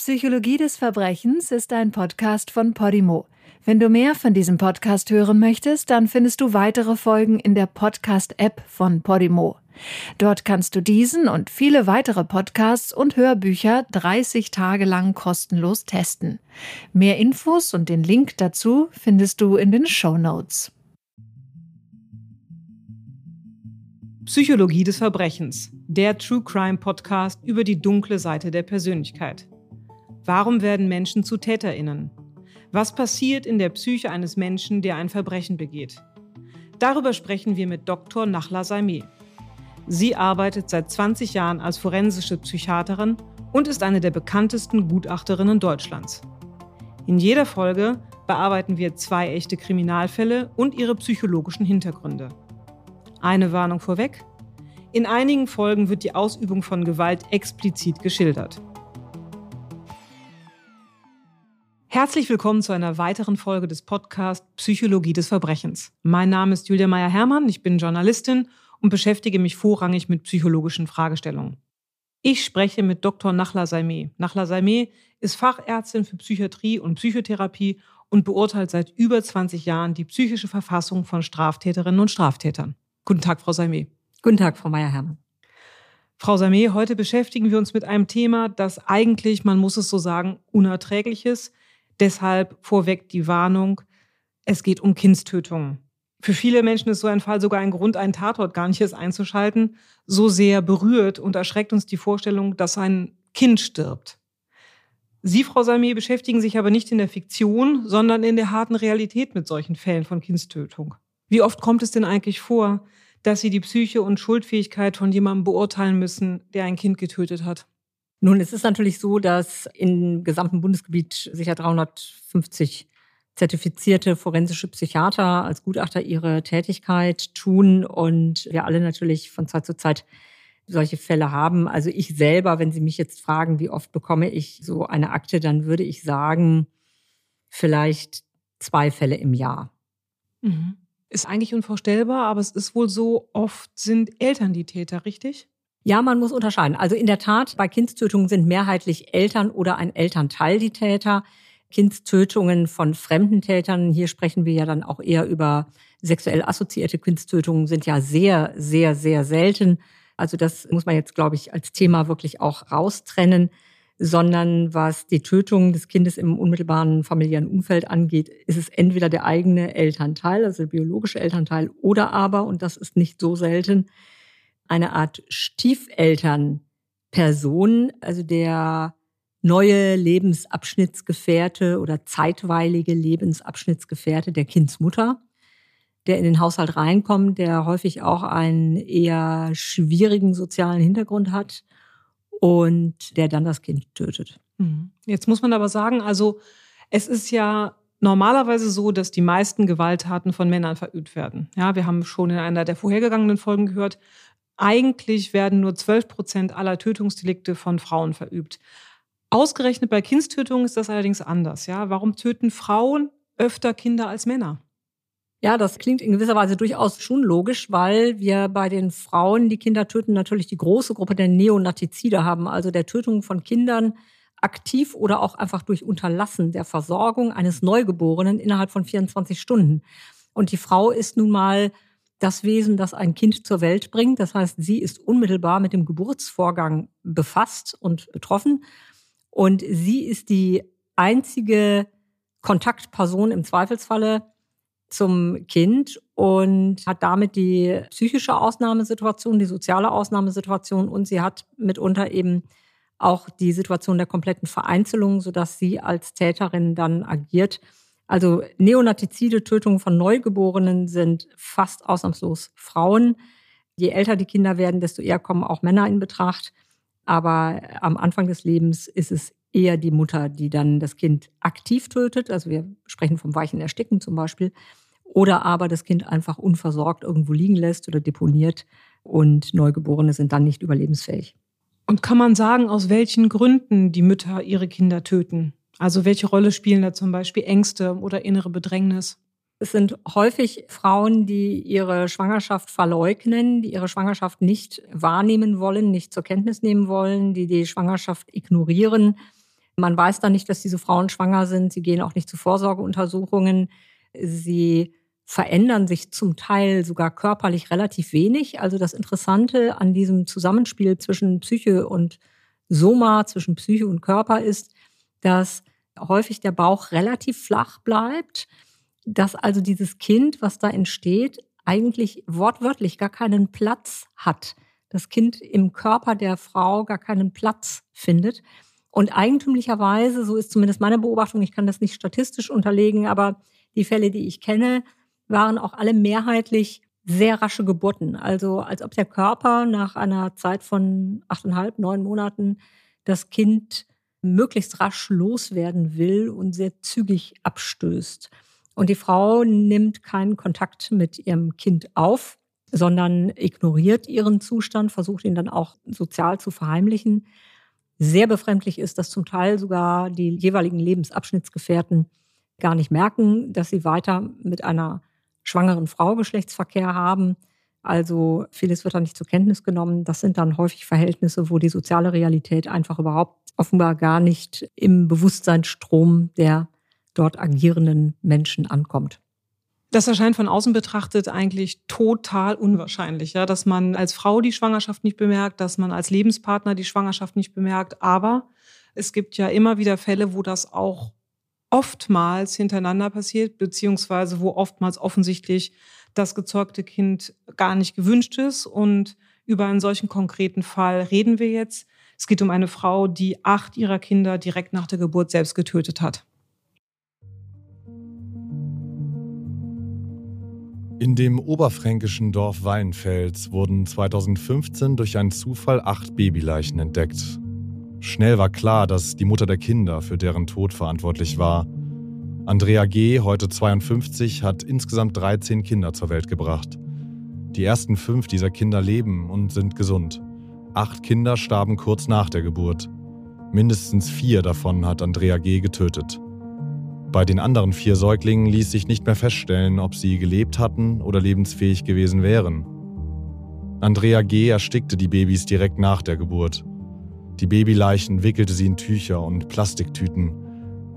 Psychologie des Verbrechens ist ein Podcast von Podimo. Wenn du mehr von diesem Podcast hören möchtest, dann findest du weitere Folgen in der Podcast-App von Podimo. Dort kannst du diesen und viele weitere Podcasts und Hörbücher 30 Tage lang kostenlos testen. Mehr Infos und den Link dazu findest du in den Show Notes. Psychologie des Verbrechens, der True Crime Podcast über die dunkle Seite der Persönlichkeit. Warum werden Menschen zu Täterinnen? Was passiert in der Psyche eines Menschen, der ein Verbrechen begeht? Darüber sprechen wir mit Dr. Nachla Saimeh. Sie arbeitet seit 20 Jahren als forensische Psychiaterin und ist eine der bekanntesten Gutachterinnen Deutschlands. In jeder Folge bearbeiten wir zwei echte Kriminalfälle und ihre psychologischen Hintergründe. Eine Warnung vorweg. In einigen Folgen wird die Ausübung von Gewalt explizit geschildert. Herzlich willkommen zu einer weiteren Folge des Podcasts Psychologie des Verbrechens. Mein Name ist Julia Meyer-Hermann, ich bin Journalistin und beschäftige mich vorrangig mit psychologischen Fragestellungen. Ich spreche mit Dr. Nachla Saimeh. Nachla Saimeh ist Fachärztin für Psychiatrie und Psychotherapie und beurteilt seit über 20 Jahren die psychische Verfassung von Straftäterinnen und Straftätern. Guten Tag, Frau Saimeh. Guten Tag, Frau Meyer-Hermann. Frau Saimeh, heute beschäftigen wir uns mit einem Thema, das eigentlich, man muss es so sagen, unerträglich ist, Deshalb vorweg die Warnung, es geht um Kindstötungen. Für viele Menschen ist so ein Fall sogar ein Grund, einen Tatort gar nicht erst einzuschalten. So sehr berührt und erschreckt uns die Vorstellung, dass ein Kind stirbt. Sie, Frau Salmé, beschäftigen sich aber nicht in der Fiktion, sondern in der harten Realität mit solchen Fällen von Kindstötung. Wie oft kommt es denn eigentlich vor, dass Sie die Psyche und Schuldfähigkeit von jemandem beurteilen müssen, der ein Kind getötet hat? Nun, es ist natürlich so, dass im gesamten Bundesgebiet sicher 350 zertifizierte forensische Psychiater als Gutachter ihre Tätigkeit tun und wir alle natürlich von Zeit zu Zeit solche Fälle haben. Also ich selber, wenn Sie mich jetzt fragen, wie oft bekomme ich so eine Akte, dann würde ich sagen, vielleicht zwei Fälle im Jahr. Mhm. Ist eigentlich unvorstellbar, aber es ist wohl so, oft sind Eltern die Täter, richtig? Ja, man muss unterscheiden. Also in der Tat, bei Kindstötungen sind mehrheitlich Eltern oder ein Elternteil die Täter. Kindstötungen von fremden Tätern, hier sprechen wir ja dann auch eher über sexuell assoziierte Kindstötungen, sind ja sehr, sehr, sehr selten. Also das muss man jetzt, glaube ich, als Thema wirklich auch raustrennen, sondern was die Tötung des Kindes im unmittelbaren familiären Umfeld angeht, ist es entweder der eigene Elternteil, also der biologische Elternteil, oder aber, und das ist nicht so selten, eine Art Stiefelternperson, also der neue Lebensabschnittsgefährte oder zeitweilige Lebensabschnittsgefährte der Kindsmutter, der in den Haushalt reinkommt, der häufig auch einen eher schwierigen sozialen Hintergrund hat und der dann das Kind tötet. Mhm. Jetzt muss man aber sagen, also es ist ja normalerweise so, dass die meisten Gewalttaten von Männern verübt werden. Ja, wir haben schon in einer der vorhergegangenen Folgen gehört, eigentlich werden nur 12 Prozent aller Tötungsdelikte von Frauen verübt. Ausgerechnet bei Kindstötungen ist das allerdings anders. Ja? Warum töten Frauen öfter Kinder als Männer? Ja, das klingt in gewisser Weise durchaus schon logisch, weil wir bei den Frauen, die Kinder töten, natürlich die große Gruppe der Neonatizide haben, also der Tötung von Kindern aktiv oder auch einfach durch Unterlassen der Versorgung eines Neugeborenen innerhalb von 24 Stunden. Und die Frau ist nun mal das Wesen, das ein Kind zur Welt bringt. Das heißt, sie ist unmittelbar mit dem Geburtsvorgang befasst und betroffen. Und sie ist die einzige Kontaktperson im Zweifelsfalle zum Kind und hat damit die psychische Ausnahmesituation, die soziale Ausnahmesituation und sie hat mitunter eben auch die Situation der kompletten Vereinzelung, sodass sie als Täterin dann agiert. Also Neonatizide, Tötungen von Neugeborenen sind fast ausnahmslos Frauen. Je älter die Kinder werden, desto eher kommen auch Männer in Betracht. Aber am Anfang des Lebens ist es eher die Mutter, die dann das Kind aktiv tötet. Also wir sprechen vom weichen Ersticken zum Beispiel. Oder aber das Kind einfach unversorgt irgendwo liegen lässt oder deponiert und Neugeborene sind dann nicht überlebensfähig. Und kann man sagen, aus welchen Gründen die Mütter ihre Kinder töten? Also welche Rolle spielen da zum Beispiel Ängste oder innere Bedrängnis? Es sind häufig Frauen, die ihre Schwangerschaft verleugnen, die ihre Schwangerschaft nicht wahrnehmen wollen, nicht zur Kenntnis nehmen wollen, die die Schwangerschaft ignorieren. Man weiß dann nicht, dass diese Frauen schwanger sind. Sie gehen auch nicht zu Vorsorgeuntersuchungen. Sie verändern sich zum Teil sogar körperlich relativ wenig. Also das Interessante an diesem Zusammenspiel zwischen Psyche und Soma, zwischen Psyche und Körper ist, dass häufig der Bauch relativ flach bleibt, dass also dieses Kind, was da entsteht, eigentlich wortwörtlich gar keinen Platz hat. Das Kind im Körper der Frau gar keinen Platz findet. Und eigentümlicherweise, so ist zumindest meine Beobachtung, ich kann das nicht statistisch unterlegen, aber die Fälle, die ich kenne, waren auch alle mehrheitlich sehr rasche Geburten. Also als ob der Körper nach einer Zeit von achteinhalb, neun Monaten das Kind möglichst rasch loswerden will und sehr zügig abstößt. Und die Frau nimmt keinen Kontakt mit ihrem Kind auf, sondern ignoriert ihren Zustand, versucht ihn dann auch sozial zu verheimlichen. Sehr befremdlich ist, dass zum Teil sogar die jeweiligen Lebensabschnittsgefährten gar nicht merken, dass sie weiter mit einer schwangeren Frau Geschlechtsverkehr haben. Also vieles wird da nicht zur Kenntnis genommen. Das sind dann häufig Verhältnisse, wo die soziale Realität einfach überhaupt offenbar gar nicht im Bewusstseinsstrom der dort agierenden Menschen ankommt. Das erscheint von außen betrachtet eigentlich total unwahrscheinlich, ja, dass man als Frau die Schwangerschaft nicht bemerkt, dass man als Lebenspartner die Schwangerschaft nicht bemerkt. Aber es gibt ja immer wieder Fälle, wo das auch oftmals hintereinander passiert, beziehungsweise wo oftmals offensichtlich das gezeugte Kind gar nicht gewünscht ist. Und über einen solchen konkreten Fall reden wir jetzt. Es geht um eine Frau, die acht ihrer Kinder direkt nach der Geburt selbst getötet hat. In dem oberfränkischen Dorf Weilenfels wurden 2015 durch einen Zufall acht Babyleichen entdeckt. Schnell war klar, dass die Mutter der Kinder für deren Tod verantwortlich war. Andrea G., heute 52, hat insgesamt 13 Kinder zur Welt gebracht. Die ersten fünf dieser Kinder leben und sind gesund. Acht Kinder starben kurz nach der Geburt. Mindestens vier davon hat Andrea G. getötet. Bei den anderen vier Säuglingen ließ sich nicht mehr feststellen, ob sie gelebt hatten oder lebensfähig gewesen wären. Andrea G. erstickte die Babys direkt nach der Geburt. Die Babyleichen wickelte sie in Tücher und Plastiktüten.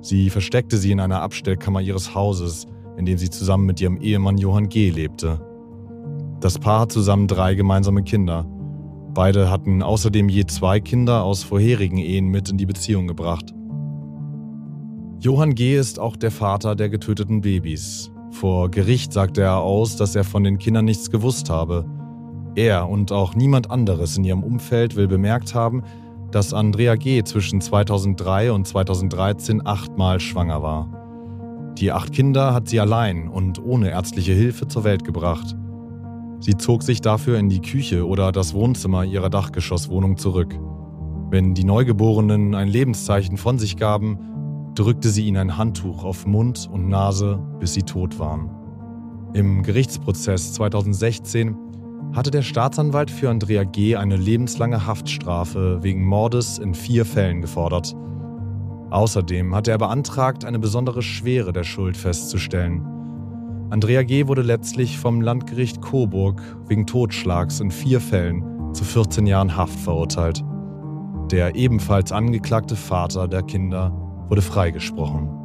Sie versteckte sie in einer Abstellkammer ihres Hauses, in dem sie zusammen mit ihrem Ehemann Johann G. lebte. Das Paar hat zusammen drei gemeinsame Kinder. Beide hatten außerdem je zwei Kinder aus vorherigen Ehen mit in die Beziehung gebracht. Johann G. ist auch der Vater der getöteten Babys. Vor Gericht sagte er aus, dass er von den Kindern nichts gewusst habe. Er und auch niemand anderes in ihrem Umfeld will bemerkt haben, dass Andrea G. zwischen 2003 und 2013 achtmal schwanger war. Die acht Kinder hat sie allein und ohne ärztliche Hilfe zur Welt gebracht. Sie zog sich dafür in die Küche oder das Wohnzimmer ihrer Dachgeschosswohnung zurück. Wenn die Neugeborenen ein Lebenszeichen von sich gaben, drückte sie ihnen ein Handtuch auf Mund und Nase, bis sie tot waren. Im Gerichtsprozess 2016 hatte der Staatsanwalt für Andrea G. eine lebenslange Haftstrafe wegen Mordes in vier Fällen gefordert. Außerdem hatte er beantragt, eine besondere Schwere der Schuld festzustellen. Andrea G. wurde letztlich vom Landgericht Coburg wegen Totschlags in vier Fällen zu 14 Jahren Haft verurteilt. Der ebenfalls angeklagte Vater der Kinder wurde freigesprochen.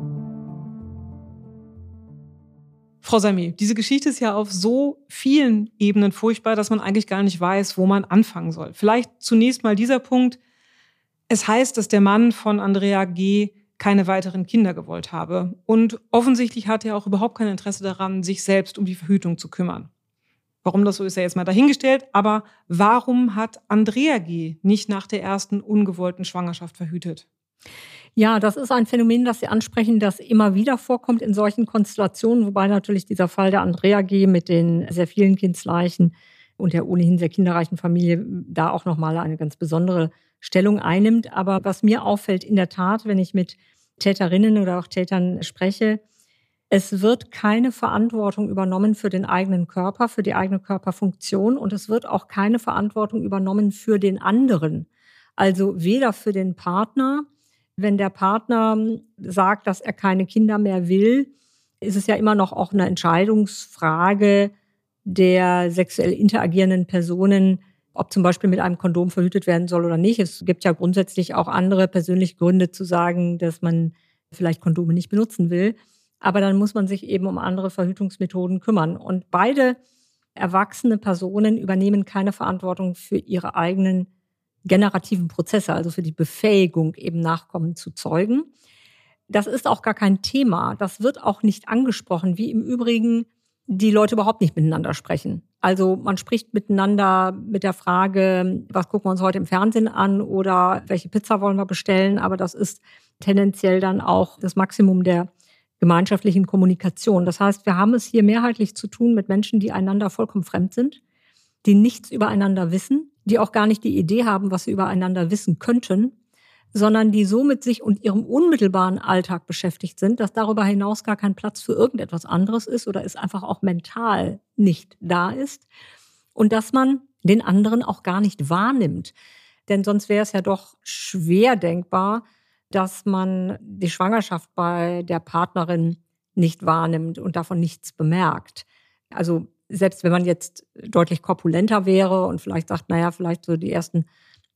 Frau Sami, diese Geschichte ist ja auf so vielen Ebenen furchtbar, dass man eigentlich gar nicht weiß, wo man anfangen soll. Vielleicht zunächst mal dieser Punkt. Es heißt, dass der Mann von Andrea G. keine weiteren Kinder gewollt habe. Und offensichtlich hat er auch überhaupt kein Interesse daran, sich selbst um die Verhütung zu kümmern. Warum das so ist, er jetzt mal dahingestellt. Aber warum hat Andrea G. nicht nach der ersten ungewollten Schwangerschaft verhütet? Ja, das ist ein Phänomen, das Sie ansprechen, das immer wieder vorkommt in solchen Konstellationen, wobei natürlich dieser Fall der Andrea G. mit den sehr vielen Kindsleichen und der ohnehin sehr kinderreichen Familie da auch nochmal eine ganz besondere Stellung einnimmt. Aber was mir auffällt, in der Tat, wenn ich mit Täterinnen oder auch Tätern spreche, es wird keine Verantwortung übernommen für den eigenen Körper, für die eigene Körperfunktion und es wird auch keine Verantwortung übernommen für den anderen. Also weder für den Partner wenn der Partner sagt, dass er keine Kinder mehr will, ist es ja immer noch auch eine Entscheidungsfrage der sexuell interagierenden Personen, ob zum Beispiel mit einem Kondom verhütet werden soll oder nicht. Es gibt ja grundsätzlich auch andere persönliche Gründe zu sagen, dass man vielleicht Kondome nicht benutzen will. Aber dann muss man sich eben um andere Verhütungsmethoden kümmern. Und beide erwachsene Personen übernehmen keine Verantwortung für ihre eigenen generativen Prozesse, also für die Befähigung, eben Nachkommen zu zeugen. Das ist auch gar kein Thema. Das wird auch nicht angesprochen, wie im Übrigen die Leute überhaupt nicht miteinander sprechen. Also man spricht miteinander mit der Frage, was gucken wir uns heute im Fernsehen an oder welche Pizza wollen wir bestellen, aber das ist tendenziell dann auch das Maximum der gemeinschaftlichen Kommunikation. Das heißt, wir haben es hier mehrheitlich zu tun mit Menschen, die einander vollkommen fremd sind, die nichts übereinander wissen, die auch gar nicht die Idee haben, was sie übereinander wissen könnten, sondern die so mit sich und ihrem unmittelbaren Alltag beschäftigt sind, dass darüber hinaus gar kein Platz für irgendetwas anderes ist oder es einfach auch mental nicht da ist und dass man den anderen auch gar nicht wahrnimmt. Denn sonst wäre es ja doch schwer denkbar, dass man die Schwangerschaft bei der Partnerin nicht wahrnimmt und davon nichts bemerkt. Also selbst wenn man jetzt deutlich korpulenter wäre und vielleicht sagt, naja, vielleicht so die ersten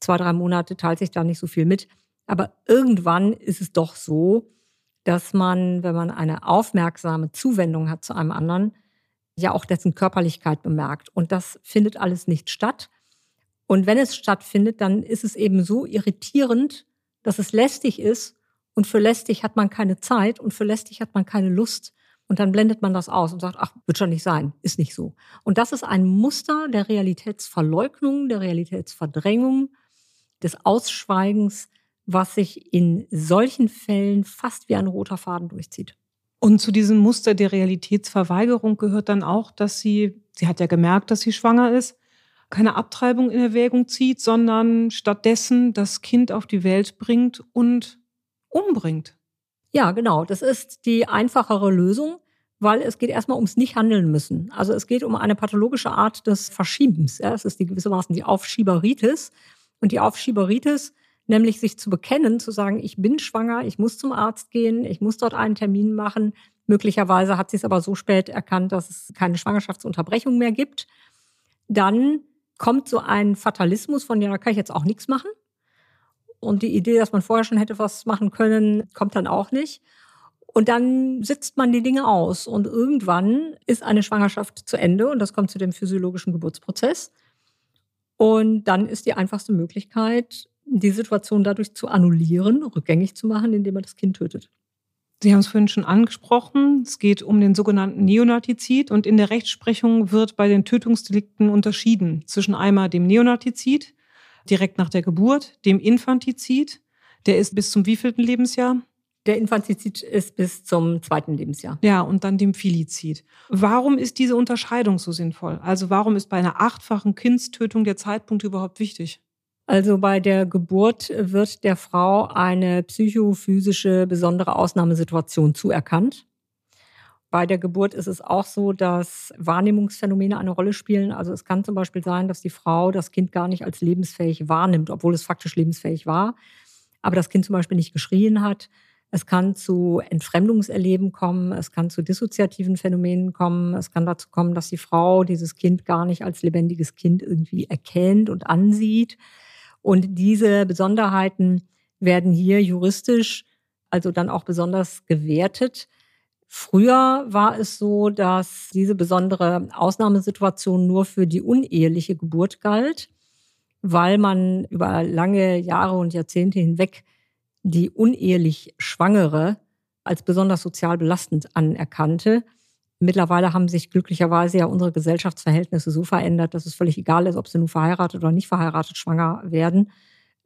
zwei, drei Monate teilt sich da nicht so viel mit. Aber irgendwann ist es doch so, dass man, wenn man eine aufmerksame Zuwendung hat zu einem anderen, ja auch dessen Körperlichkeit bemerkt. Und das findet alles nicht statt. Und wenn es stattfindet, dann ist es eben so irritierend, dass es lästig ist und für lästig hat man keine Zeit und für lästig hat man keine Lust. Und dann blendet man das aus und sagt, ach, wird schon nicht sein, ist nicht so. Und das ist ein Muster der Realitätsverleugnung, der Realitätsverdrängung, des Ausschweigens, was sich in solchen Fällen fast wie ein roter Faden durchzieht. Und zu diesem Muster der Realitätsverweigerung gehört dann auch, dass sie, sie hat ja gemerkt, dass sie schwanger ist, keine Abtreibung in Erwägung zieht, sondern stattdessen das Kind auf die Welt bringt und umbringt. Ja, genau. Das ist die einfachere Lösung, weil es geht erstmal ums Nicht-Handeln müssen. Also es geht um eine pathologische Art des Verschiebens. Ja, es ist die gewissermaßen die Aufschieberitis. Und die Aufschieberitis, nämlich sich zu bekennen, zu sagen, ich bin schwanger, ich muss zum Arzt gehen, ich muss dort einen Termin machen. Möglicherweise hat sie es aber so spät erkannt, dass es keine Schwangerschaftsunterbrechung mehr gibt. Dann kommt so ein Fatalismus von, ja, da kann ich jetzt auch nichts machen. Und die Idee, dass man vorher schon hätte was machen können, kommt dann auch nicht. Und dann sitzt man die Dinge aus. Und irgendwann ist eine Schwangerschaft zu Ende und das kommt zu dem physiologischen Geburtsprozess. Und dann ist die einfachste Möglichkeit, die Situation dadurch zu annullieren, rückgängig zu machen, indem man das Kind tötet. Sie haben es vorhin schon angesprochen. Es geht um den sogenannten Neonatizid und in der Rechtsprechung wird bei den Tötungsdelikten unterschieden zwischen einmal dem Neonatizid direkt nach der Geburt, dem Infantizid, der ist bis zum wievielten Lebensjahr? Der Infantizid ist bis zum zweiten Lebensjahr. Ja, und dann dem Filizid. Warum ist diese Unterscheidung so sinnvoll? Also warum ist bei einer achtfachen Kindstötung der Zeitpunkt überhaupt wichtig? Also bei der Geburt wird der Frau eine psychophysische besondere Ausnahmesituation zuerkannt. Bei der Geburt ist es auch so, dass Wahrnehmungsphänomene eine Rolle spielen. Also es kann zum Beispiel sein, dass die Frau das Kind gar nicht als lebensfähig wahrnimmt, obwohl es faktisch lebensfähig war, aber das Kind zum Beispiel nicht geschrien hat. Es kann zu Entfremdungserleben kommen, es kann zu dissoziativen Phänomenen kommen, es kann dazu kommen, dass die Frau dieses Kind gar nicht als lebendiges Kind irgendwie erkennt und ansieht. Und diese Besonderheiten werden hier juristisch also dann auch besonders gewertet. Früher war es so, dass diese besondere Ausnahmesituation nur für die uneheliche Geburt galt, weil man über lange Jahre und Jahrzehnte hinweg die unehelich Schwangere als besonders sozial belastend anerkannte. Mittlerweile haben sich glücklicherweise ja unsere Gesellschaftsverhältnisse so verändert, dass es völlig egal ist, ob sie nun verheiratet oder nicht verheiratet schwanger werden,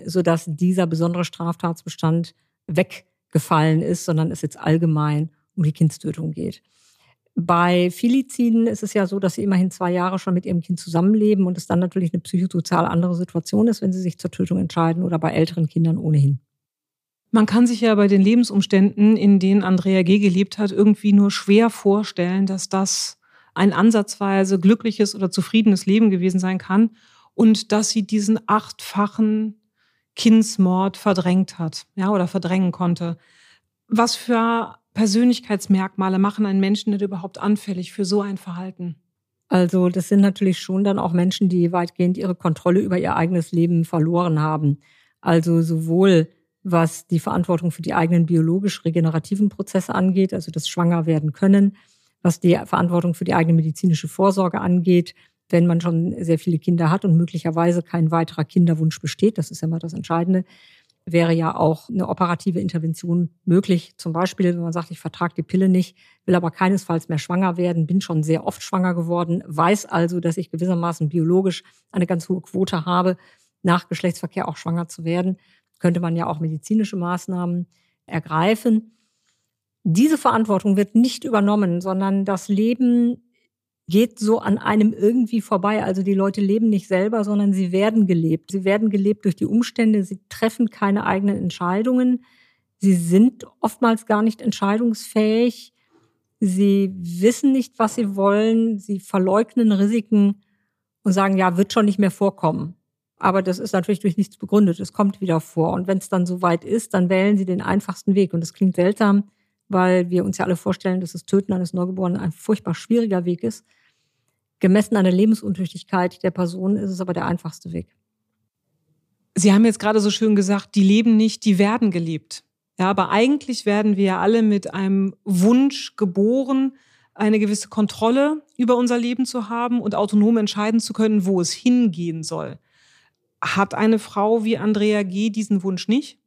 sodass dieser besondere Straftatsbestand weggefallen ist, sondern es jetzt allgemein um die Kindstötung geht. Bei Filiziden ist es ja so, dass sie immerhin zwei Jahre schon mit ihrem Kind zusammenleben und es dann natürlich eine psychosozial andere Situation ist, wenn sie sich zur Tötung entscheiden oder bei älteren Kindern ohnehin. Man kann sich ja bei den Lebensumständen, in denen Andrea G. gelebt hat, irgendwie nur schwer vorstellen, dass das ein ansatzweise glückliches oder zufriedenes Leben gewesen sein kann und dass sie diesen achtfachen Kindsmord verdrängt hat, ja, oder verdrängen konnte. Was für Persönlichkeitsmerkmale machen einen Menschen denn überhaupt anfällig für so ein Verhalten? Also das sind natürlich schon dann auch Menschen, die weitgehend ihre Kontrolle über ihr eigenes Leben verloren haben. Also sowohl was die Verantwortung für die eigenen biologisch regenerativen Prozesse angeht, also das Schwanger werden können, was die Verantwortung für die eigene medizinische Vorsorge angeht, wenn man schon sehr viele Kinder hat und möglicherweise kein weiterer Kinderwunsch besteht, das ist ja mal das Entscheidende, wäre ja auch eine operative Intervention möglich. Zum Beispiel, wenn man sagt, ich vertrage die Pille nicht, will aber keinesfalls mehr schwanger werden, bin schon sehr oft schwanger geworden, weiß also, dass ich gewissermaßen biologisch eine ganz hohe Quote habe, nach Geschlechtsverkehr auch schwanger zu werden, könnte man ja auch medizinische Maßnahmen ergreifen. Diese Verantwortung wird nicht übernommen, sondern das Leben geht so an einem irgendwie vorbei. Also die Leute leben nicht selber, sondern sie werden gelebt. Sie werden gelebt durch die Umstände. Sie treffen keine eigenen Entscheidungen. Sie sind oftmals gar nicht entscheidungsfähig. Sie wissen nicht, was sie wollen. Sie verleugnen Risiken und sagen, ja, wird schon nicht mehr vorkommen. Aber das ist natürlich durch nichts begründet. Es kommt wieder vor. Und wenn es dann soweit ist, dann wählen sie den einfachsten Weg. Und das klingt seltsam, weil wir uns ja alle vorstellen, dass das Töten eines Neugeborenen ein furchtbar schwieriger Weg ist. Gemessen an der Lebensuntüchtigkeit der Person ist es aber der einfachste Weg. Sie haben jetzt gerade so schön gesagt, die leben nicht, die werden gelebt. Ja, aber eigentlich werden wir ja alle mit einem Wunsch geboren, eine gewisse Kontrolle über unser Leben zu haben und autonom entscheiden zu können, wo es hingehen soll. Hat eine Frau wie Andrea G. diesen Wunsch nicht?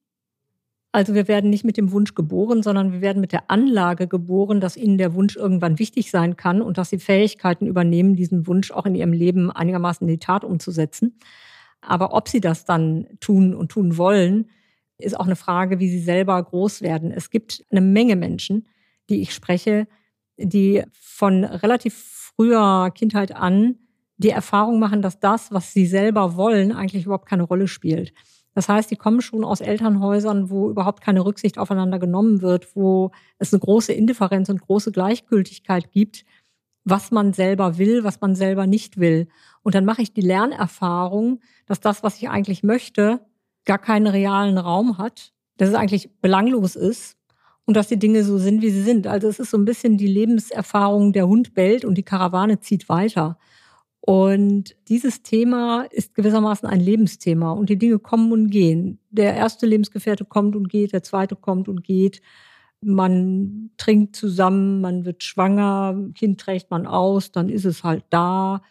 Also wir werden nicht mit dem Wunsch geboren, sondern wir werden mit der Anlage geboren, dass ihnen der Wunsch irgendwann wichtig sein kann und dass sie Fähigkeiten übernehmen, diesen Wunsch auch in ihrem Leben einigermaßen in die Tat umzusetzen. Aber ob sie das dann tun und tun wollen, ist auch eine Frage, wie sie selber groß werden. Es gibt eine Menge Menschen, die ich spreche, die von relativ früher Kindheit an die Erfahrung machen, dass das, was sie selber wollen, eigentlich überhaupt keine Rolle spielt. Das heißt, die kommen schon aus Elternhäusern, wo überhaupt keine Rücksicht aufeinander genommen wird, wo es eine große Indifferenz und große Gleichgültigkeit gibt, was man selber will, was man selber nicht will. Und dann mache ich die Lernerfahrung, dass das, was ich eigentlich möchte, gar keinen realen Raum hat, dass es eigentlich belanglos ist und dass die Dinge so sind, wie sie sind. Also es ist so ein bisschen die Lebenserfahrung, der Hund bellt und die Karawane zieht weiter. Und dieses Thema ist gewissermaßen ein Lebensthema und die Dinge kommen und gehen. Der erste Lebensgefährte kommt und geht, der zweite kommt und geht. Man trinkt zusammen, man wird schwanger, Kind trägt man aus, dann ist es halt da.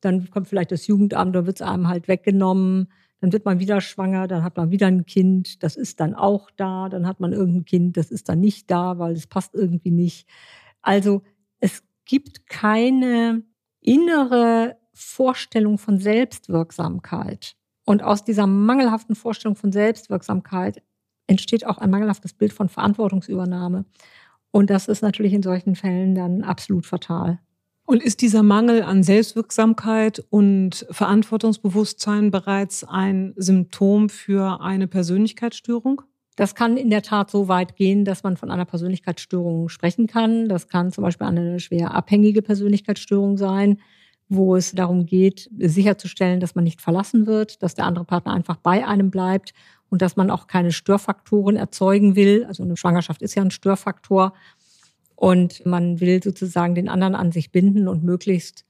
Dann kommt vielleicht das Jugendamt, dann wird es einem halt weggenommen. Dann wird man wieder schwanger, dann hat man wieder ein Kind, das ist dann auch da. Dann hat man irgendein Kind, das ist dann nicht da, weil es passt irgendwie nicht. Also es gibt keine innere Vorstellung von Selbstwirksamkeit. Und aus dieser mangelhaften Vorstellung von Selbstwirksamkeit entsteht auch ein mangelhaftes Bild von Verantwortungsübernahme. Und das ist natürlich in solchen Fällen dann absolut fatal. Und ist dieser Mangel an Selbstwirksamkeit und Verantwortungsbewusstsein bereits ein Symptom für eine Persönlichkeitsstörung? Das kann in der Tat so weit gehen, dass man von einer Persönlichkeitsstörung sprechen kann. Das kann zum Beispiel eine schwer abhängige Persönlichkeitsstörung sein, wo es darum geht, sicherzustellen, dass man nicht verlassen wird, dass der andere Partner einfach bei einem bleibt und dass man auch keine Störfaktoren erzeugen will. Also eine Schwangerschaft ist ja ein Störfaktor. Und man will sozusagen den anderen an sich binden und möglichst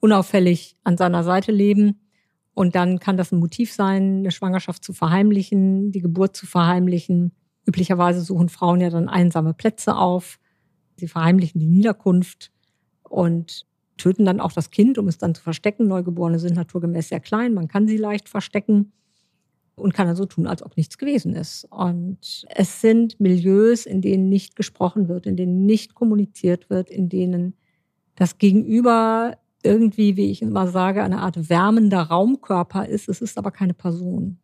unauffällig an seiner Seite leben. Und dann kann das ein Motiv sein, eine Schwangerschaft zu verheimlichen, die Geburt zu verheimlichen. Üblicherweise suchen Frauen ja dann einsame Plätze auf. Sie verheimlichen die Niederkunft und töten dann auch das Kind, um es dann zu verstecken. Neugeborene sind naturgemäß sehr klein, man kann sie leicht verstecken und kann dann so tun, als ob nichts gewesen ist. Und es sind Milieus, in denen nicht gesprochen wird, in denen nicht kommuniziert wird, in denen das Gegenüber irgendwie, wie ich immer sage, eine Art wärmender Raumkörper ist. Es ist aber keine Person.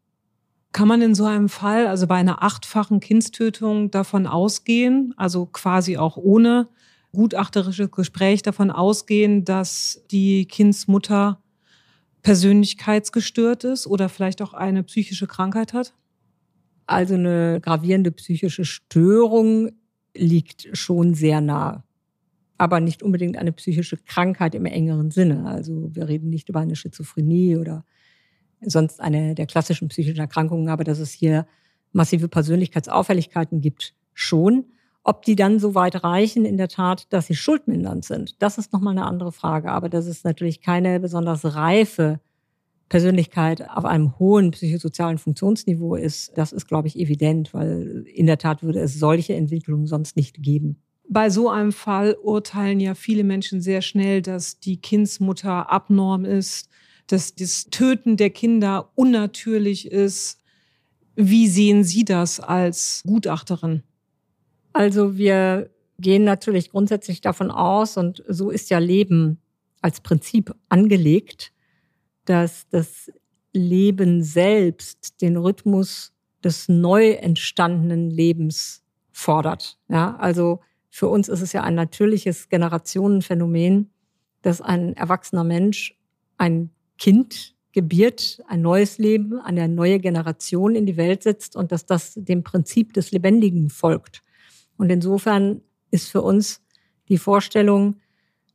Kann man in so einem Fall, also bei einer achtfachen Kindstötung, davon ausgehen, also quasi auch ohne gutachterisches Gespräch davon ausgehen, dass die Kindsmutter persönlichkeitsgestört ist oder vielleicht auch eine psychische Krankheit hat? Also eine gravierende psychische Störung liegt schon sehr nah aber nicht unbedingt eine psychische Krankheit im engeren Sinne. Also wir reden nicht über eine Schizophrenie oder sonst eine der klassischen psychischen Erkrankungen, aber dass es hier massive Persönlichkeitsauffälligkeiten gibt, schon. Ob die dann so weit reichen, in der Tat, dass sie schuldmindernd sind, das ist nochmal eine andere Frage. Aber das ist natürlich keine besonders reife Persönlichkeit auf einem hohen psychosozialen Funktionsniveau ist, das ist, glaube ich, evident, weil in der Tat würde es solche Entwicklungen sonst nicht geben. Bei so einem Fall urteilen ja viele Menschen sehr schnell, dass die Kindsmutter abnorm ist, dass das Töten der Kinder unnatürlich ist. Wie sehen Sie das als Gutachterin? Also wir gehen natürlich grundsätzlich davon aus, und so ist ja Leben als Prinzip angelegt, dass das Leben selbst den Rhythmus des neu entstandenen Lebens fordert. Ja, also für uns ist es ja ein natürliches Generationenphänomen, dass ein erwachsener Mensch ein Kind gebiert, ein neues Leben, eine neue Generation in die Welt setzt und dass das dem Prinzip des Lebendigen folgt. Und insofern ist für uns die Vorstellung,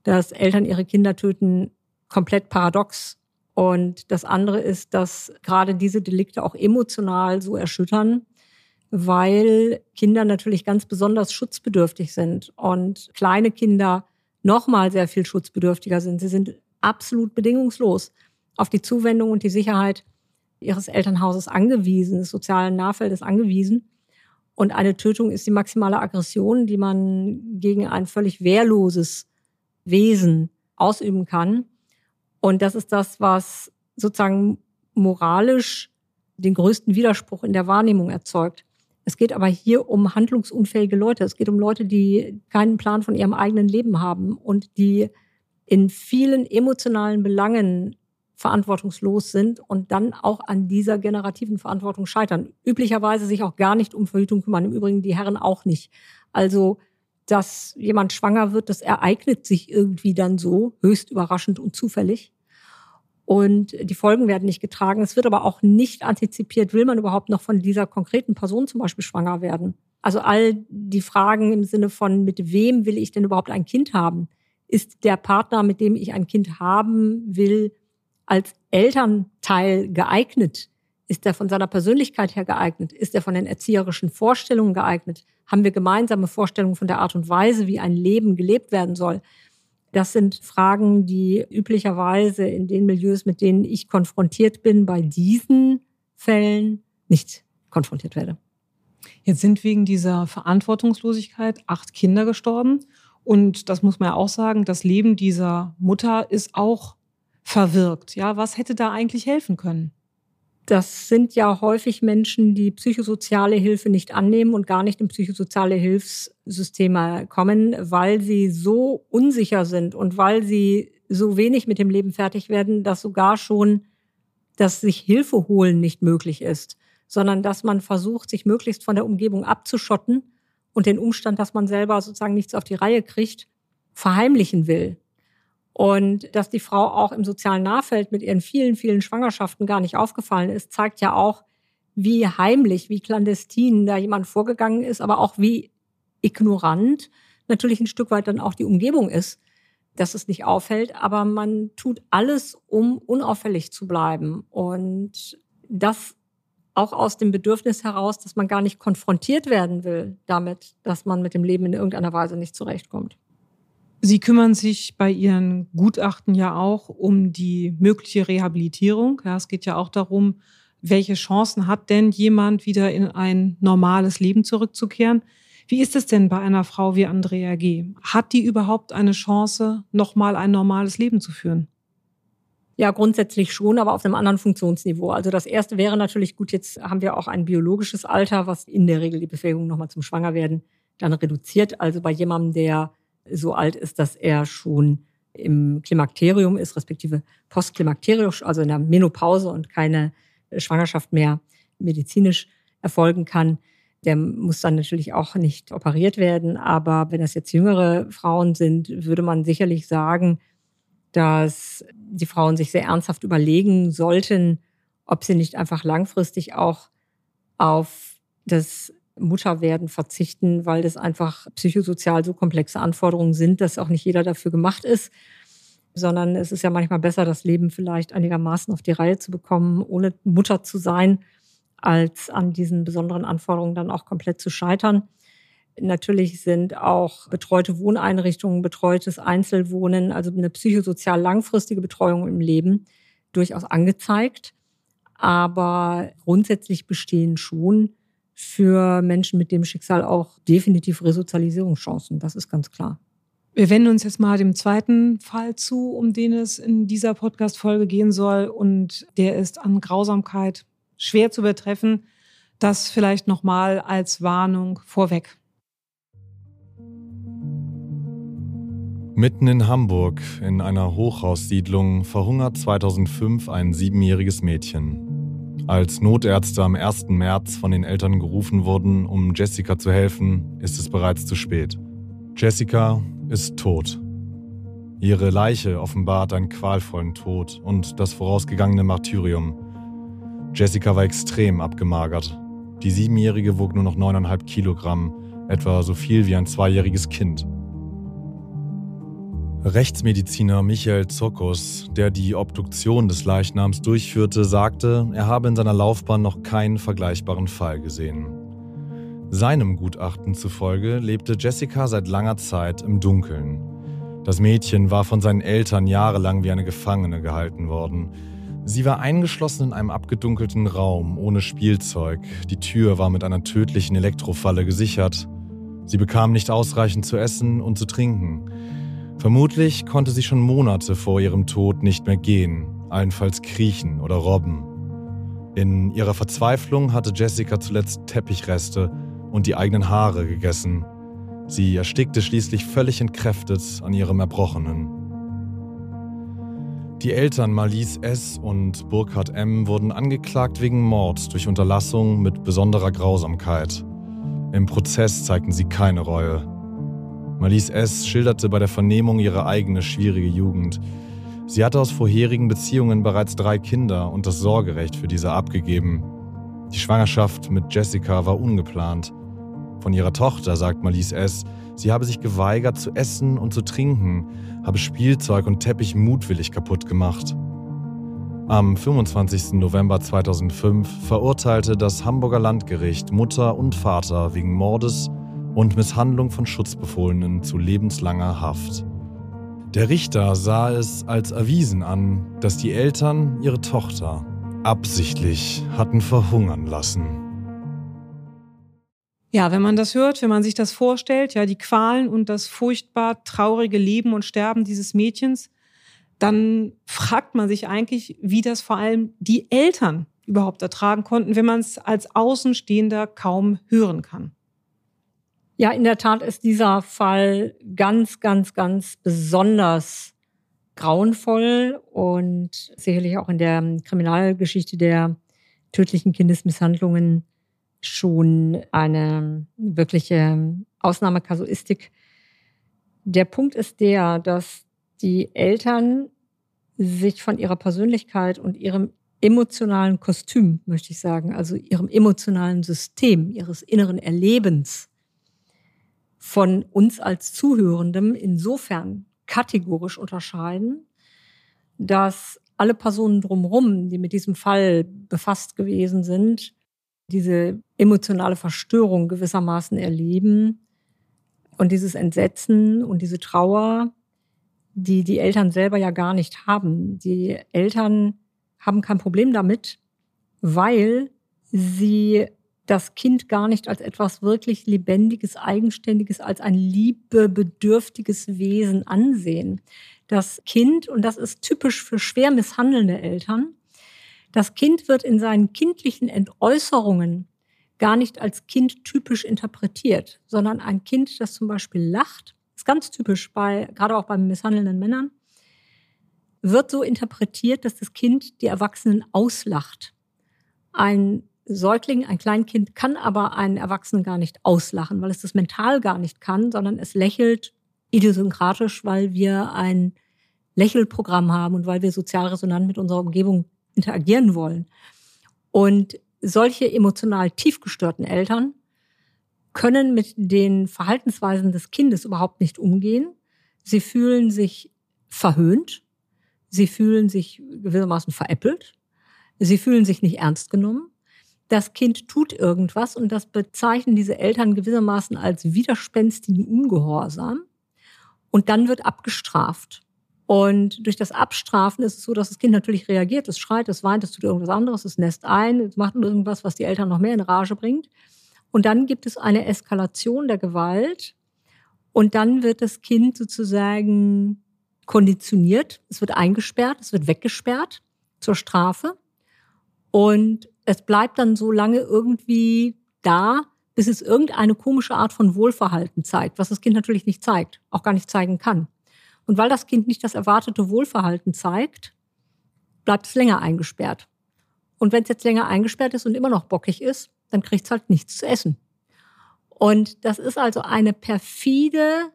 dass Eltern ihre Kinder töten, komplett paradox und das andere ist, dass gerade diese Delikte auch emotional so erschüttern, weil Kinder natürlich ganz besonders schutzbedürftig sind und kleine Kinder nochmal sehr viel schutzbedürftiger sind. Sie sind absolut bedingungslos auf die Zuwendung und die Sicherheit ihres Elternhauses angewiesen, des sozialen Nahfeldes angewiesen. Und eine Tötung ist die maximale Aggression, die man gegen ein völlig wehrloses Wesen ausüben kann. Und das ist das, was sozusagen moralisch den größten Widerspruch in der Wahrnehmung erzeugt. Es geht aber hier um handlungsunfähige Leute. Es geht um Leute, die keinen Plan von ihrem eigenen Leben haben und die in vielen emotionalen Belangen verantwortungslos sind und dann auch an dieser generativen Verantwortung scheitern. Üblicherweise sich auch gar nicht um Verhütung kümmern. Im Übrigen die Herren auch nicht. Also dass jemand schwanger wird, das ereignet sich irgendwie dann so, höchst überraschend und zufällig und die Folgen werden nicht getragen. Es wird aber auch nicht antizipiert, will man überhaupt noch von dieser konkreten Person zum Beispiel schwanger werden. Also all die Fragen im Sinne von, mit wem will ich denn überhaupt ein Kind haben? Ist der Partner, mit dem ich ein Kind haben will, als Elternteil geeignet? Ist er von seiner Persönlichkeit her geeignet? Ist er von den erzieherischen Vorstellungen geeignet? Haben wir gemeinsame Vorstellungen von der Art und Weise, wie ein Leben gelebt werden soll? Das sind Fragen, die üblicherweise in den Milieus, mit denen ich konfrontiert bin, bei diesen Fällen nicht konfrontiert werde. Jetzt sind wegen dieser Verantwortungslosigkeit acht Kinder gestorben. Und das muss man ja auch sagen, das Leben dieser Mutter ist auch verwirkt. Ja, was hätte da eigentlich helfen können? Das sind ja häufig Menschen, die psychosoziale Hilfe nicht annehmen und gar nicht in psychosoziale Hilfssysteme kommen, weil sie so unsicher sind und weil sie so wenig mit dem Leben fertig werden, dass sogar schon dass sich Hilfe holen nicht möglich ist, sondern dass man versucht, sich möglichst von der Umgebung abzuschotten und den Umstand, dass man selber sozusagen nichts auf die Reihe kriegt, verheimlichen will. Und dass die Frau auch im sozialen Nahfeld mit ihren vielen, vielen Schwangerschaften gar nicht aufgefallen ist, zeigt ja auch, wie heimlich, wie clandestin da jemand vorgegangen ist, aber auch wie ignorant natürlich ein Stück weit dann auch die Umgebung ist, dass es nicht auffällt. Aber man tut alles, um unauffällig zu bleiben. Und das auch aus dem Bedürfnis heraus, dass man gar nicht konfrontiert werden will damit, dass man mit dem Leben in irgendeiner Weise nicht zurechtkommt. Sie kümmern sich bei Ihren Gutachten ja auch um die mögliche Rehabilitierung. Ja, es geht ja auch darum, welche Chancen hat denn jemand, wieder in ein normales Leben zurückzukehren? Wie ist es denn bei einer Frau wie Andrea G? Hat die überhaupt eine Chance, nochmal ein normales Leben zu führen? Ja, grundsätzlich schon, aber auf einem anderen Funktionsniveau. Also das erste wäre natürlich gut, jetzt haben wir auch ein biologisches Alter, was in der Regel die Befähigung nochmal zum Schwangerwerden dann reduziert. Also bei jemandem, der so alt ist, dass er schon im Klimakterium ist, respektive postklimakterisch, also in der Menopause und keine Schwangerschaft mehr medizinisch erfolgen kann. Der muss dann natürlich auch nicht operiert werden. Aber wenn das jetzt jüngere Frauen sind, würde man sicherlich sagen, dass die Frauen sich sehr ernsthaft überlegen sollten, ob sie nicht einfach langfristig auch auf das Mutterwerden verzichten, weil das einfach psychosozial so komplexe Anforderungen sind, dass auch nicht jeder dafür gemacht ist. Sondern es ist ja manchmal besser, das Leben vielleicht einigermaßen auf die Reihe zu bekommen, ohne Mutter zu sein, als an diesen besonderen Anforderungen dann auch komplett zu scheitern. Natürlich sind auch betreute Wohneinrichtungen, betreutes Einzelwohnen, also eine psychosozial langfristige Betreuung im Leben durchaus angezeigt. Aber grundsätzlich bestehen schon für Menschen mit dem Schicksal auch definitiv Resozialisierungschancen. Das ist ganz klar. Wir wenden uns jetzt mal dem zweiten Fall zu, um den es in dieser Podcast-Folge gehen soll. Und der ist an Grausamkeit schwer zu übertreffen. Das vielleicht nochmal als Warnung vorweg. Mitten in Hamburg, in einer Hochhaussiedlung, verhungert 2005 ein siebenjähriges Mädchen. Als Notärzte am 1. März von den Eltern gerufen wurden, um Jessica zu helfen, ist es bereits zu spät. Jessica ist tot. Ihre Leiche offenbart einen qualvollen Tod und das vorausgegangene Martyrium. Jessica war extrem abgemagert. Die Siebenjährige wog nur noch 9,5 Kilogramm, etwa so viel wie ein zweijähriges Kind. Rechtsmediziner Michael Zokos, der die Obduktion des Leichnams durchführte, sagte, er habe in seiner Laufbahn noch keinen vergleichbaren Fall gesehen. Seinem Gutachten zufolge lebte Jessica seit langer Zeit im Dunkeln. Das Mädchen war von seinen Eltern jahrelang wie eine Gefangene gehalten worden. Sie war eingeschlossen in einem abgedunkelten Raum ohne Spielzeug. Die Tür war mit einer tödlichen Elektrofalle gesichert. Sie bekam nicht ausreichend zu essen und zu trinken. Vermutlich konnte sie schon Monate vor ihrem Tod nicht mehr gehen, allenfalls kriechen oder robben. In ihrer Verzweiflung hatte Jessica zuletzt Teppichreste und die eigenen Haare gegessen. Sie erstickte schließlich völlig entkräftet an ihrem Erbrochenen. Die Eltern Marlies S. und Burkhard M. wurden angeklagt wegen Mord durch Unterlassung mit besonderer Grausamkeit. Im Prozess zeigten sie keine Reue. Marlies S. schilderte bei der Vernehmung ihre eigene schwierige Jugend. Sie hatte aus vorherigen Beziehungen bereits drei Kinder und das Sorgerecht für diese abgegeben. Die Schwangerschaft mit Jessica war ungeplant. Von ihrer Tochter sagt Marlies S., sie habe sich geweigert zu essen und zu trinken, habe Spielzeug und Teppich mutwillig kaputt gemacht. Am 25. November 2005 verurteilte das Hamburger Landgericht Mutter und Vater wegen Mordes und Misshandlung von Schutzbefohlenen zu lebenslanger Haft. Der Richter sah es als erwiesen an, dass die Eltern ihre Tochter absichtlich hatten verhungern lassen. Ja, wenn man das hört, wenn man sich das vorstellt, ja, die Qualen und das furchtbar traurige Leben und Sterben dieses Mädchens, dann fragt man sich eigentlich, wie das vor allem die Eltern überhaupt ertragen konnten, wenn man es als Außenstehender kaum hören kann. Ja, in der Tat ist dieser Fall ganz, ganz, ganz besonders grauenvoll und sicherlich auch in der Kriminalgeschichte der tödlichen Kindesmisshandlungen schon eine wirkliche Ausnahmekasuistik. Der Punkt ist der, dass die Eltern sich von ihrer Persönlichkeit und ihrem emotionalen Kostüm, möchte ich sagen, also ihrem emotionalen System, ihres inneren Erlebens von uns als Zuhörendem insofern kategorisch unterscheiden, dass alle Personen drumherum, die mit diesem Fall befasst gewesen sind, diese emotionale Verstörung gewissermaßen erleben und dieses Entsetzen und diese Trauer, die die Eltern selber ja gar nicht haben. Die Eltern haben kein Problem damit, weil sie das Kind gar nicht als etwas wirklich Lebendiges, Eigenständiges, als ein liebebedürftiges Wesen ansehen. Das Kind, und das ist typisch für schwer misshandelnde Eltern, das Kind wird in seinen kindlichen Entäußerungen gar nicht als Kind typisch interpretiert, sondern ein Kind, das zum Beispiel lacht, ist ganz typisch bei, gerade auch bei misshandelnden Männern, wird so interpretiert, dass das Kind die Erwachsenen auslacht. Ein Säugling, ein Kleinkind kann aber einen Erwachsenen gar nicht auslachen, weil es das mental gar nicht kann, sondern es lächelt idiosynkratisch, weil wir ein Lächelprogramm haben und weil wir sozial resonant mit unserer Umgebung interagieren wollen. Und solche emotional tiefgestörten Eltern können mit den Verhaltensweisen des Kindes überhaupt nicht umgehen. Sie fühlen sich verhöhnt. Sie fühlen sich gewissermaßen veräppelt. Sie fühlen sich nicht ernst genommen. Das Kind tut irgendwas und das bezeichnen diese Eltern gewissermaßen als widerspenstigen Ungehorsam. Und dann wird abgestraft. Und durch das Abstrafen ist es so, dass das Kind natürlich reagiert. Es schreit, es weint, es tut irgendwas anderes, es nässt ein, es macht irgendwas, was die Eltern noch mehr in Rage bringt. Und dann gibt es eine Eskalation der Gewalt. Und dann wird das Kind sozusagen konditioniert. Es wird eingesperrt, es wird weggesperrt zur Strafe. Und es bleibt dann so lange irgendwie da, bis es irgendeine komische Art von Wohlverhalten zeigt, was das Kind natürlich nicht zeigt, auch gar nicht zeigen kann. Und weil das Kind nicht das erwartete Wohlverhalten zeigt, bleibt es länger eingesperrt. Und wenn es jetzt länger eingesperrt ist und immer noch bockig ist, dann kriegt es halt nichts zu essen. Und das ist also eine perfide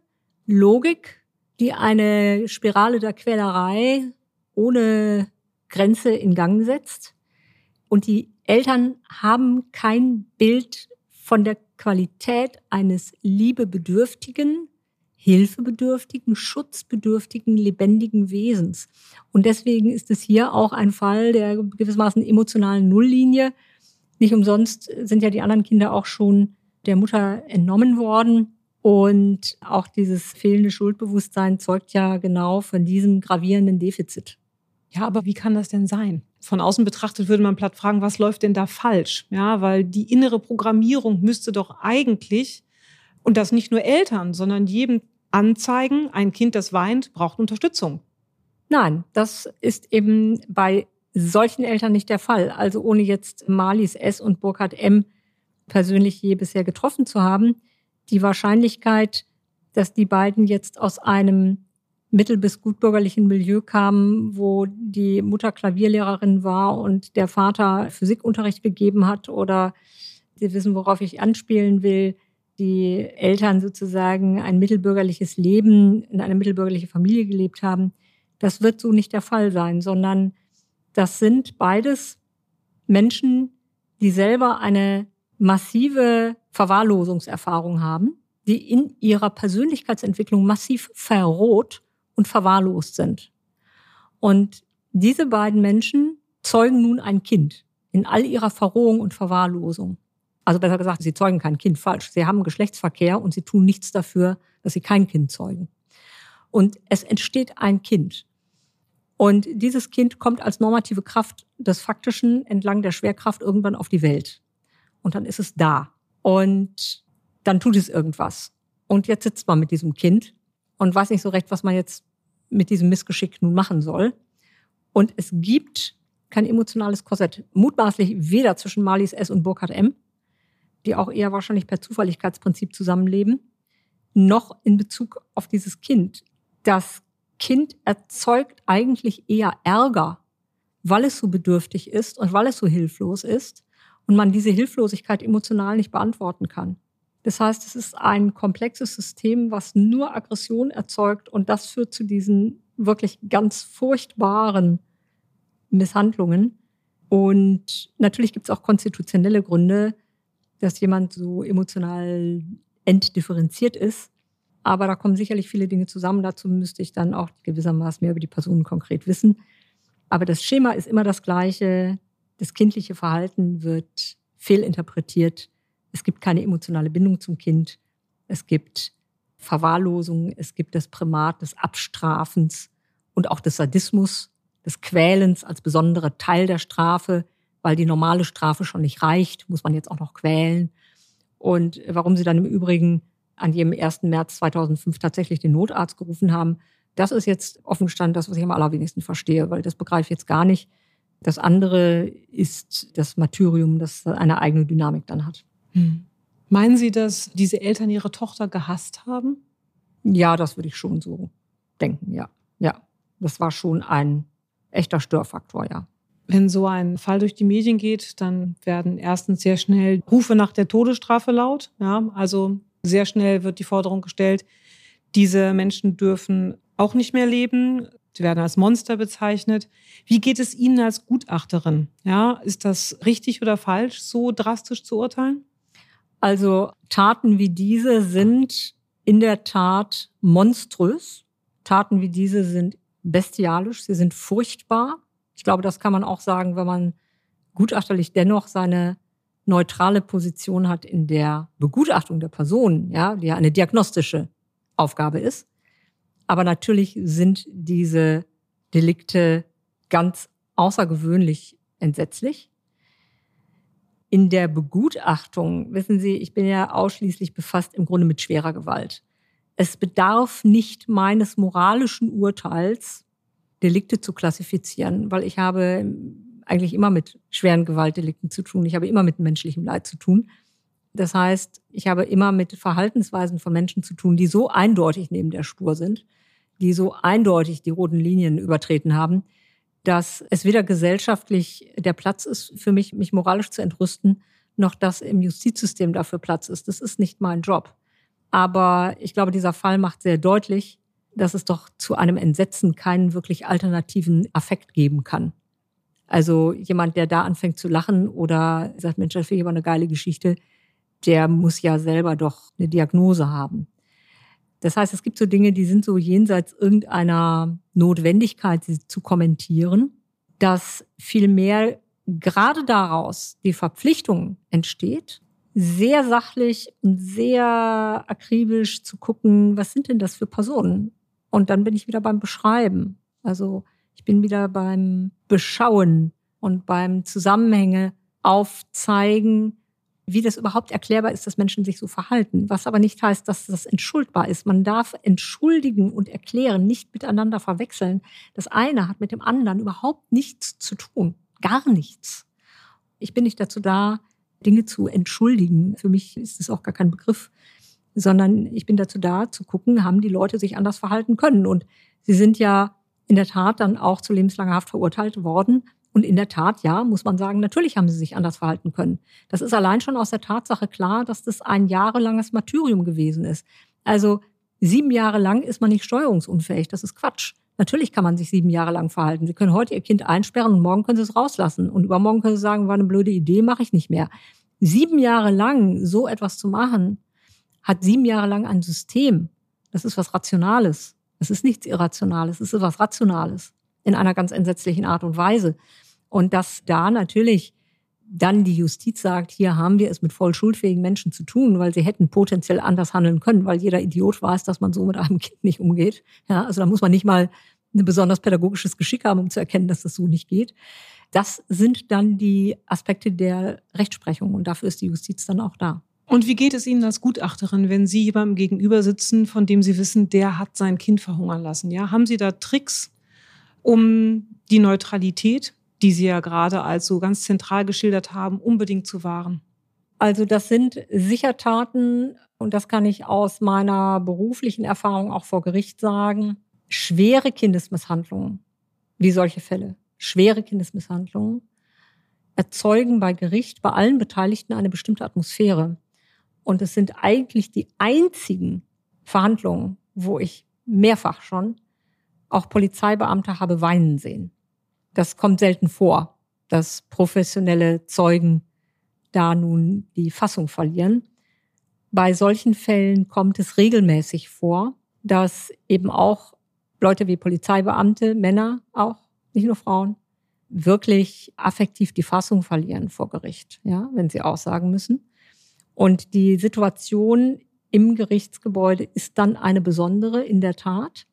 Logik, die eine Spirale der Quälerei ohne Grenze in Gang setzt. Und die Eltern haben kein Bild von der Qualität eines liebebedürftigen, hilfebedürftigen, schutzbedürftigen, lebendigen Wesens. Und deswegen ist es hier auch ein Fall der gewissermaßen emotionalen Nulllinie. Nicht umsonst sind ja die anderen Kinder auch schon der Mutter entnommen worden. Und auch dieses fehlende Schuldbewusstsein zeugt ja genau von diesem gravierenden Defizit. Ja, aber wie kann das denn sein? Von außen betrachtet würde man platt fragen, was läuft denn da falsch? Ja, weil die innere Programmierung müsste doch eigentlich, und das nicht nur Eltern, sondern jedem anzeigen, ein Kind, das weint, braucht Unterstützung. Nein, das ist eben bei solchen Eltern nicht der Fall. Also ohne jetzt Marlies S. und Burkhard M. persönlich je bisher getroffen zu haben, die Wahrscheinlichkeit, dass die beiden jetzt aus einem mittel- bis gutbürgerlichen Milieu kamen, wo die Mutter Klavierlehrerin war und der Vater Physikunterricht gegeben hat oder Sie wissen, worauf ich anspielen will, die Eltern sozusagen ein mittelbürgerliches Leben in einer mittelbürgerlichen Familie gelebt haben. Das wird so nicht der Fall sein, sondern das sind beides Menschen, die selber eine massive Verwahrlosungserfahrung haben, die in ihrer Persönlichkeitsentwicklung massiv verroht und verwahrlost sind. Und diese beiden Menschen zeugen nun ein Kind in all ihrer Verrohung und Verwahrlosung. Also besser gesagt, sie zeugen kein Kind falsch. Sie haben Geschlechtsverkehr und sie tun nichts dafür, dass sie kein Kind zeugen. Und es entsteht ein Kind. Und dieses Kind kommt als normative Kraft des Faktischen entlang der Schwerkraft irgendwann auf die Welt. Und dann ist es da. Und dann tut es irgendwas. Und jetzt sitzt man mit diesem Kind und weiß nicht so recht, was man jetzt mit diesem Missgeschick nun machen soll. Und es gibt kein emotionales Korsett. Mutmaßlich weder zwischen Marlies S. und Burkhard M., die auch eher wahrscheinlich per Zufälligkeitsprinzip zusammenleben, noch in Bezug auf dieses Kind. Das Kind erzeugt eigentlich eher Ärger, weil es so bedürftig ist und weil es so hilflos ist und man diese Hilflosigkeit emotional nicht beantworten kann. Das heißt, es ist ein komplexes System, was nur Aggression erzeugt und das führt zu diesen wirklich ganz furchtbaren Misshandlungen. Und natürlich gibt es auch konstitutionelle Gründe, dass jemand so emotional entdifferenziert ist. Aber da kommen sicherlich viele Dinge zusammen. Dazu müsste ich dann auch gewissermaßen mehr über die Personen konkret wissen. Aber das Schema ist immer das gleiche. Das kindliche Verhalten wird fehlinterpretiert es gibt keine emotionale Bindung zum Kind. Es gibt Verwahrlosung. Es gibt das Primat des Abstrafens und auch des Sadismus, des Quälens als besonderer Teil der Strafe, weil die normale Strafe schon nicht reicht, muss man jetzt auch noch quälen. Und warum sie dann im Übrigen an jedem 1. März 2005 tatsächlich den Notarzt gerufen haben, das ist jetzt offenstand das, was ich am allerwenigsten verstehe, weil das begreife ich jetzt gar nicht. Das andere ist das Martyrium, das eine eigene Dynamik dann hat. Hm. Meinen Sie, dass diese Eltern ihre Tochter gehasst haben? Ja, das würde ich schon so denken, ja. Ja, das war schon ein echter Störfaktor, ja. Wenn so ein Fall durch die Medien geht, dann werden erstens sehr schnell Rufe nach der Todesstrafe laut. Ja, also sehr schnell wird die Forderung gestellt, diese Menschen dürfen auch nicht mehr leben. Sie werden als Monster bezeichnet. Wie geht es Ihnen als Gutachterin? Ja, ist das richtig oder falsch, so drastisch zu urteilen? Also Taten wie diese sind in der Tat monströs. Taten wie diese sind bestialisch, sie sind furchtbar. Ich glaube, das kann man auch sagen, wenn man gutachterlich dennoch seine neutrale Position hat in der Begutachtung der Person, ja, die ja eine diagnostische Aufgabe ist. Aber natürlich sind diese Delikte ganz außergewöhnlich entsetzlich. In der Begutachtung, wissen Sie, ich bin ja ausschließlich befasst im Grunde mit schwerer Gewalt. Es bedarf nicht meines moralischen Urteils, Delikte zu klassifizieren, weil ich habe eigentlich immer mit schweren Gewaltdelikten zu tun. Ich habe immer mit menschlichem Leid zu tun. Das heißt, ich habe immer mit Verhaltensweisen von Menschen zu tun, die so eindeutig neben der Spur sind, die so eindeutig die roten Linien übertreten haben, dass es weder gesellschaftlich der Platz ist für mich, mich moralisch zu entrüsten, noch dass im Justizsystem dafür Platz ist. Das ist nicht mein Job. Aber ich glaube, dieser Fall macht sehr deutlich, dass es doch zu einem Entsetzen keinen wirklich alternativen Affekt geben kann. Also jemand, der da anfängt zu lachen oder sagt, Mensch, das finde ich aber eine geile Geschichte, der muss ja selber doch eine Diagnose haben. Das heißt, es gibt so Dinge, die sind so jenseits irgendeiner Notwendigkeit, sie zu kommentieren, dass vielmehr gerade daraus die Verpflichtung entsteht, sehr sachlich und sehr akribisch zu gucken, was sind denn das für Personen? Und dann bin ich wieder beim Beschreiben. Also ich bin wieder beim Beschauen und beim Zusammenhänge aufzeigen, wie das überhaupt erklärbar ist, dass Menschen sich so verhalten. Was aber nicht heißt, dass das entschuldbar ist. Man darf entschuldigen und erklären nicht miteinander verwechseln. Das eine hat mit dem anderen überhaupt nichts zu tun. Gar nichts. Ich bin nicht dazu da, Dinge zu entschuldigen. Für mich ist das auch gar kein Begriff, sondern ich bin dazu da, zu gucken, haben die Leute sich anders verhalten können. Und sie sind ja in der Tat dann auch zu lebenslanger Haft verurteilt worden und in der Tat, ja, muss man sagen, natürlich haben sie sich anders verhalten können. Das ist allein schon aus der Tatsache klar, dass das ein jahrelanges Martyrium gewesen ist. Also sieben Jahre lang ist man nicht steuerungsunfähig. Das ist Quatsch. Natürlich kann man sich sieben Jahre lang verhalten. Sie können heute Ihr Kind einsperren und morgen können Sie es rauslassen. Und übermorgen können Sie sagen, war eine blöde Idee, mache ich nicht mehr. Sieben Jahre lang so etwas zu machen, hat sieben Jahre lang ein System. Das ist was Rationales. Das ist nichts Irrationales. Das ist was Rationales. In einer ganz entsetzlichen Art und Weise. Und dass da natürlich dann die Justiz sagt, hier haben wir es mit voll schuldfähigen Menschen zu tun, weil sie hätten potenziell anders handeln können, weil jeder Idiot weiß, dass man so mit einem Kind nicht umgeht. Ja, also da muss man nicht mal ein besonders pädagogisches Geschick haben, um zu erkennen, dass das so nicht geht. Das sind dann die Aspekte der Rechtsprechung und dafür ist die Justiz dann auch da. Und wie geht es Ihnen als Gutachterin, wenn Sie jemandem gegenüber sitzen, von dem Sie wissen, der hat sein Kind verhungern lassen? Ja, haben Sie da Tricks, um die Neutralität die Sie ja gerade als so ganz zentral geschildert haben, unbedingt zu wahren? Also das sind sicher Taten, und das kann ich aus meiner beruflichen Erfahrung auch vor Gericht sagen, schwere Kindesmisshandlungen, wie solche Fälle, schwere Kindesmisshandlungen, erzeugen bei Gericht, bei allen Beteiligten eine bestimmte Atmosphäre. Und es sind eigentlich die einzigen Verhandlungen, wo ich mehrfach schon auch Polizeibeamte habe weinen sehen. Das kommt selten vor, dass professionelle Zeugen da nun die Fassung verlieren. Bei solchen Fällen kommt es regelmäßig vor, dass eben auch Leute wie Polizeibeamte, Männer auch, nicht nur Frauen, wirklich affektiv die Fassung verlieren vor Gericht, ja, wenn sie aussagen müssen. Und die Situation im Gerichtsgebäude ist dann eine besondere in der Tat.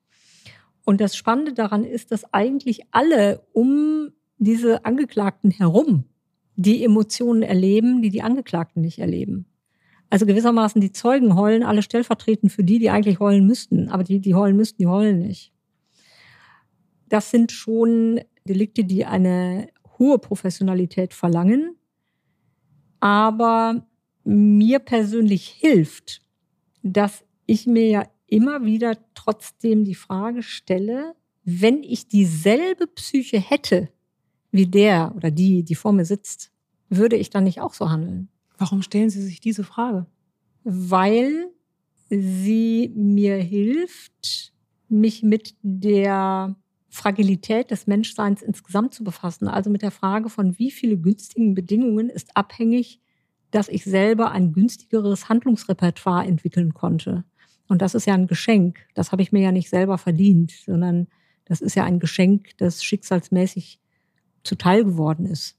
Und das Spannende daran ist, dass eigentlich alle um diese Angeklagten herum die Emotionen erleben, die die Angeklagten nicht erleben. Also gewissermaßen die Zeugen heulen alle stellvertretend für die, die eigentlich heulen müssten. Aber die, die heulen müssten, die heulen nicht. Das sind schon Delikte, die eine hohe Professionalität verlangen. Aber mir persönlich hilft, dass ich mir ja immer wieder trotzdem die Frage stelle, wenn ich dieselbe Psyche hätte wie der oder die, die vor mir sitzt, würde ich dann nicht auch so handeln? Warum stellen Sie sich diese Frage? Weil sie mir hilft, mich mit der Fragilität des Menschseins insgesamt zu befassen. Also mit der Frage von wie viele günstigen Bedingungen ist abhängig, dass ich selber ein günstigeres Handlungsrepertoire entwickeln konnte. Und das ist ja ein Geschenk. Das habe ich mir ja nicht selber verdient, sondern das ist ja ein Geschenk, das schicksalsmäßig zuteil geworden ist.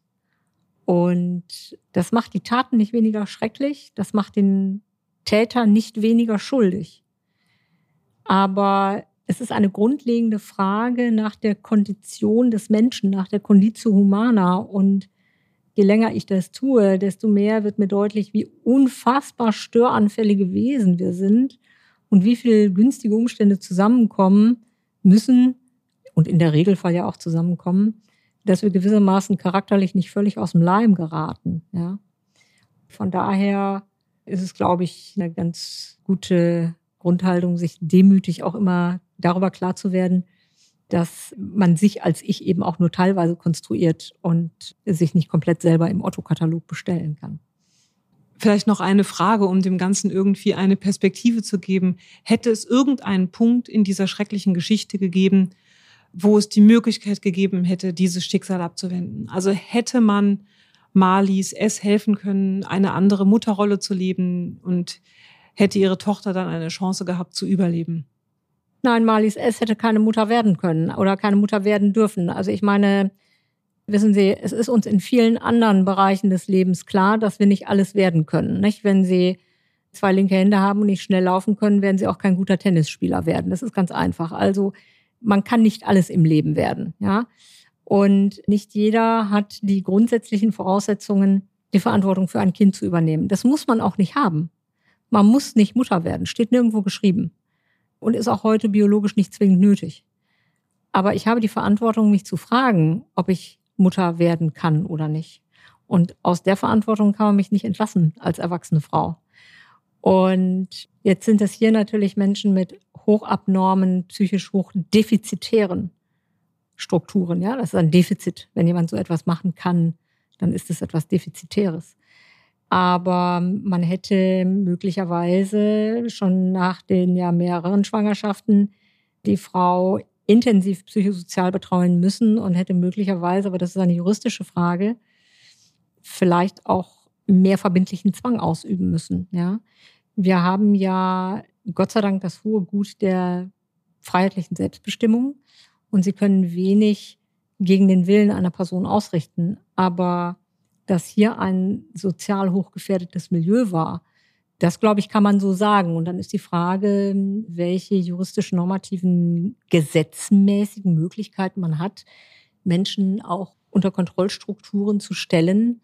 Und das macht die Taten nicht weniger schrecklich, das macht den Täter nicht weniger schuldig. Aber es ist eine grundlegende Frage nach der Kondition des Menschen, nach der Conditio Humana. Und je länger ich das tue, desto mehr wird mir deutlich, wie unfassbar störanfällige Wesen wir sind und wie viele günstige Umstände zusammenkommen müssen und in der Regelfall ja auch zusammenkommen, dass wir gewissermaßen charakterlich nicht völlig aus dem Leim geraten. Ja. Von daher ist es, glaube ich, eine ganz gute Grundhaltung, sich demütig auch immer darüber klar zu werden, dass man sich als ich eben auch nur teilweise konstruiert und sich nicht komplett selber im Otto-Katalog bestellen kann. Vielleicht noch eine Frage, um dem Ganzen irgendwie eine Perspektive zu geben. Hätte es irgendeinen Punkt in dieser schrecklichen Geschichte gegeben, wo es die Möglichkeit gegeben hätte, dieses Schicksal abzuwenden? Also hätte man Marlies es helfen können, eine andere Mutterrolle zu leben und hätte ihre Tochter dann eine Chance gehabt zu überleben? Nein, Marlies S. hätte keine Mutter werden können oder keine Mutter werden dürfen. Also ich meine, wissen Sie, es ist uns in vielen anderen Bereichen des Lebens klar, dass wir nicht alles werden können. Nicht? Wenn Sie zwei linke Hände haben und nicht schnell laufen können, werden Sie auch kein guter Tennisspieler werden. Das ist ganz einfach. Also man kann nicht alles im Leben werden, ja. Und nicht jeder hat die grundsätzlichen Voraussetzungen, die Verantwortung für ein Kind zu übernehmen. Das muss man auch nicht haben. Man muss nicht Mutter werden, steht nirgendwo geschrieben. Und ist auch heute biologisch nicht zwingend nötig. Aber ich habe die Verantwortung, mich zu fragen, ob ich Mutter werden kann oder nicht. Und aus der Verantwortung kann man mich nicht entlassen als erwachsene Frau. Und jetzt sind es hier natürlich Menschen mit hochabnormen, psychisch hochdefizitären Strukturen. Ja, das ist ein Defizit. Wenn jemand so etwas machen kann, dann ist es etwas Defizitäres. Aber man hätte möglicherweise schon nach den ja mehreren Schwangerschaften die Frau intensiv psychosozial betreuen müssen und hätte möglicherweise, aber das ist eine juristische Frage, vielleicht auch mehr verbindlichen Zwang ausüben müssen. Ja, wir haben ja Gott sei Dank das hohe Gut der freiheitlichen Selbstbestimmung und sie können wenig gegen den Willen einer Person ausrichten. Aber dass hier ein sozial hochgefährdetes Milieu war, das, glaube ich, kann man so sagen. Und dann ist die Frage, welche juristisch normativen, gesetzmäßigen Möglichkeiten man hat, Menschen auch unter Kontrollstrukturen zu stellen,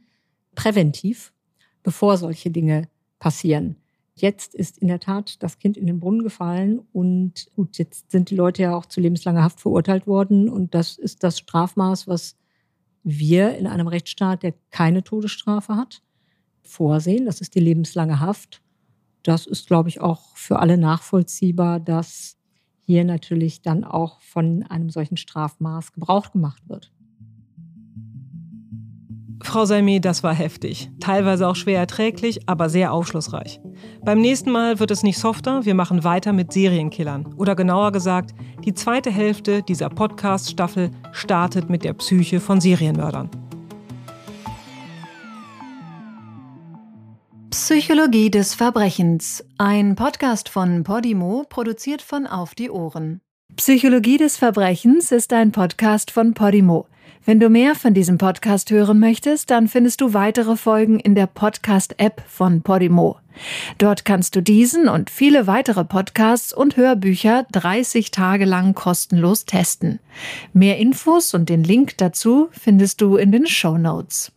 präventiv, bevor solche Dinge passieren. Jetzt ist in der Tat das Kind in den Brunnen gefallen und gut, jetzt sind die Leute ja auch zu lebenslanger Haft verurteilt worden und das ist das Strafmaß, was wir in einem Rechtsstaat, der keine Todesstrafe hat, vorsehen. Das ist die lebenslange Haft. Das ist, glaube ich, auch für alle nachvollziehbar, dass hier natürlich dann auch von einem solchen Strafmaß Gebrauch gemacht wird. Frau Salmi, das war heftig. Teilweise auch schwer erträglich, aber sehr aufschlussreich. Beim nächsten Mal wird es nicht softer, wir machen weiter mit Serienkillern. Oder genauer gesagt, die zweite Hälfte dieser Podcast-Staffel startet mit der Psyche von Serienmördern. Psychologie des Verbrechens. Ein Podcast von Podimo, produziert von Auf die Ohren. Psychologie des Verbrechens ist ein Podcast von Podimo. Wenn du mehr von diesem Podcast hören möchtest, dann findest du weitere Folgen in der Podcast-App von Podimo. Dort kannst du diesen und viele weitere Podcasts und Hörbücher 30 Tage lang kostenlos testen. Mehr Infos und den Link dazu findest du in den Show Notes.